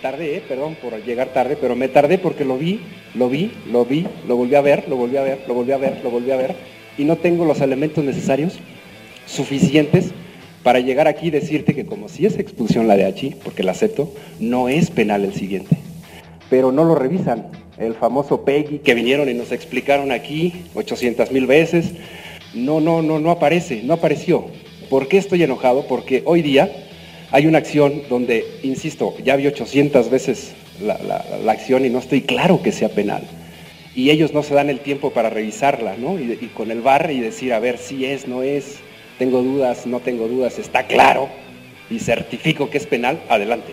Tardé, eh, perdón por llegar tarde, pero me tardé porque lo vi, lo vi, lo vi, lo volví a ver, lo volví a ver, lo volví a ver, lo volví a ver, y no tengo los elementos necesarios, suficientes, para llegar aquí y decirte que como si es expulsión la de Hachi, porque la acepto, no es penal el siguiente. Pero no lo revisan. El famoso Peggy que vinieron y nos explicaron aquí 800 mil veces, no, no, no, no aparece, no apareció. ¿Por qué estoy enojado? Porque hoy día hay una acción donde, insisto, ya vi 800 veces la, la- acción y no estoy claro que sea penal. Y ellos no se dan el tiempo para revisarla, ¿no? Y, con el bar y decir, a ver, si es, no es, tengo dudas, no tengo dudas, está claro y certifico que es penal, adelante.